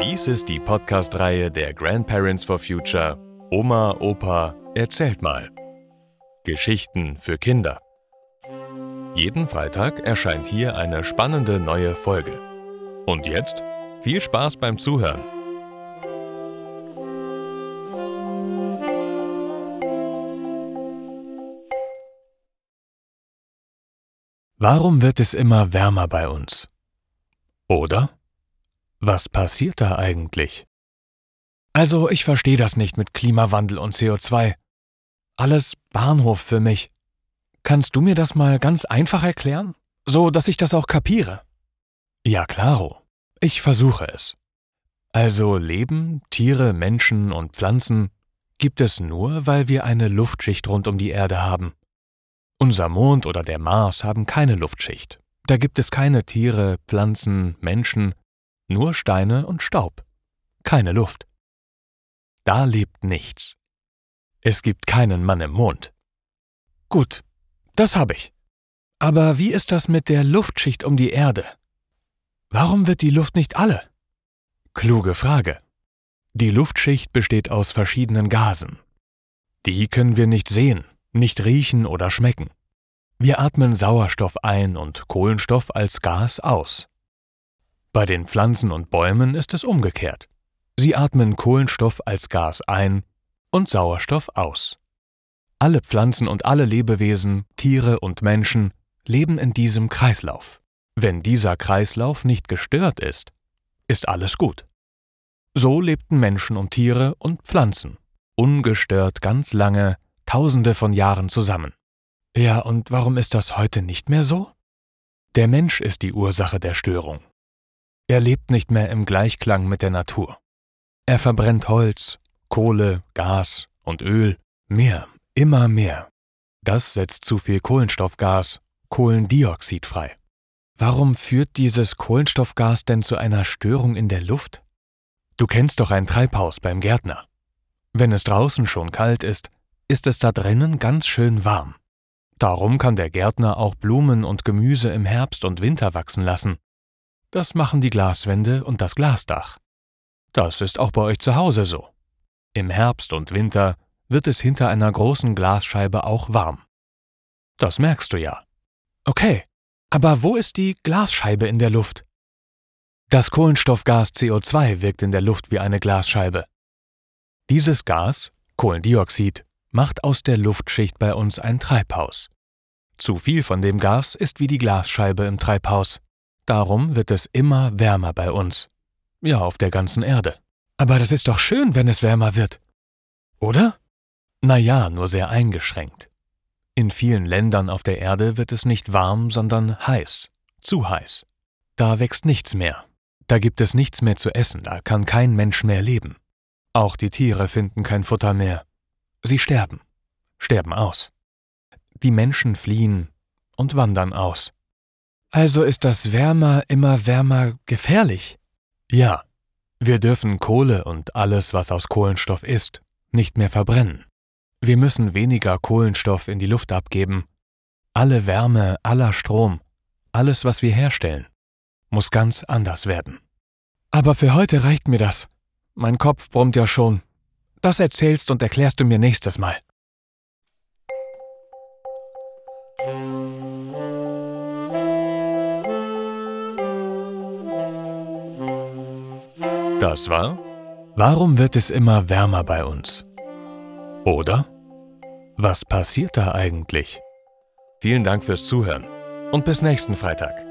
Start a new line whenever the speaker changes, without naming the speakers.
Dies ist die Podcast-Reihe der Grandparents for Future Oma, Opa, erzählt mal. Geschichten für Kinder. Jeden Freitag erscheint hier eine spannende neue Folge. Und jetzt viel Spaß beim Zuhören. Warum wird es immer wärmer bei uns? Oder? Was passiert da eigentlich? Also, ich verstehe das nicht mit Klimawandel und CO2. Alles Bahnhof für mich. Kannst du mir das mal ganz einfach erklären? So, dass ich das auch kapiere. Ja, klaro. Ich versuche es. Also Leben, Tiere, Menschen und Pflanzen gibt es nur, weil wir eine Luftschicht rund um die Erde haben. Unser Mond oder der Mars haben keine Luftschicht. Da gibt es keine Tiere, Pflanzen, Menschen, nur Steine und Staub. Keine Luft. Da lebt nichts. Es gibt keinen Mann im Mond. Gut, das habe ich. Aber wie ist das mit der Luftschicht um die Erde? Warum wird die Luft nicht alle? Kluge Frage. Die Luftschicht besteht aus verschiedenen Gasen. Die können wir nicht sehen, nicht riechen oder schmecken. Wir atmen Sauerstoff ein und Kohlenstoff als Gas aus. Bei den Pflanzen und Bäumen ist es umgekehrt. Sie atmen Kohlenstoff als Gas ein und Sauerstoff aus. Alle Pflanzen und alle Lebewesen, Tiere und Menschen leben in diesem Kreislauf. Wenn dieser Kreislauf nicht gestört ist, ist alles gut. So lebten Menschen und Tiere und Pflanzen ungestört ganz lange Tausende von Jahren zusammen. Ja, und warum ist das heute nicht mehr so? Der Mensch ist die Ursache der Störung. Er lebt nicht mehr im Gleichklang mit der Natur. Er verbrennt Holz, Kohle, Gas und Öl, mehr, immer mehr. Das setzt zu viel Kohlenstoffgas, Kohlendioxid frei. Warum führt dieses Kohlenstoffgas denn zu einer Störung in der Luft? Du kennst doch ein Treibhaus beim Gärtner. Wenn es draußen schon kalt ist, ist es da drinnen ganz schön warm. Darum kann der Gärtner auch Blumen und Gemüse im Herbst und Winter wachsen lassen. Das machen die Glaswände und das Glasdach. Das ist auch bei euch zu Hause so. Im Herbst und Winter wird es hinter einer großen Glasscheibe auch warm. Das merkst du ja. Okay, aber wo ist die Glasscheibe in der Luft? Das Kohlenstoffgas CO2 wirkt in der Luft wie eine Glasscheibe. Dieses Gas, Kohlendioxid, macht aus der Luftschicht bei uns ein Treibhaus. Zu viel von dem Gas ist wie die Glasscheibe im Treibhaus. Darum wird es immer wärmer bei uns. Ja, auf der ganzen Erde. Aber das ist doch schön, wenn es wärmer wird. Oder? Na ja, nur sehr eingeschränkt. In vielen Ländern auf der Erde wird es nicht warm, sondern heiß. Zu heiß. Da wächst nichts mehr. Da gibt es nichts mehr zu essen, da kann kein Mensch mehr leben. Auch die Tiere finden kein Futter mehr. Sie sterben, sterben aus. Die Menschen fliehen und wandern aus. Also ist das Wärmer immer wärmer gefährlich? Ja, wir dürfen Kohle und alles, was aus Kohlenstoff ist, nicht mehr verbrennen. Wir müssen weniger Kohlenstoff in die Luft abgeben. Alle Wärme, aller Strom, alles, was wir herstellen, muss ganz anders werden. Aber für heute reicht mir das. Mein Kopf brummt ja schon. Das erzählst und erklärst du mir nächstes Mal. Das war Warum wird es immer wärmer bei uns? Oder Was passiert da eigentlich? Vielen Dank fürs Zuhören und bis nächsten Freitag.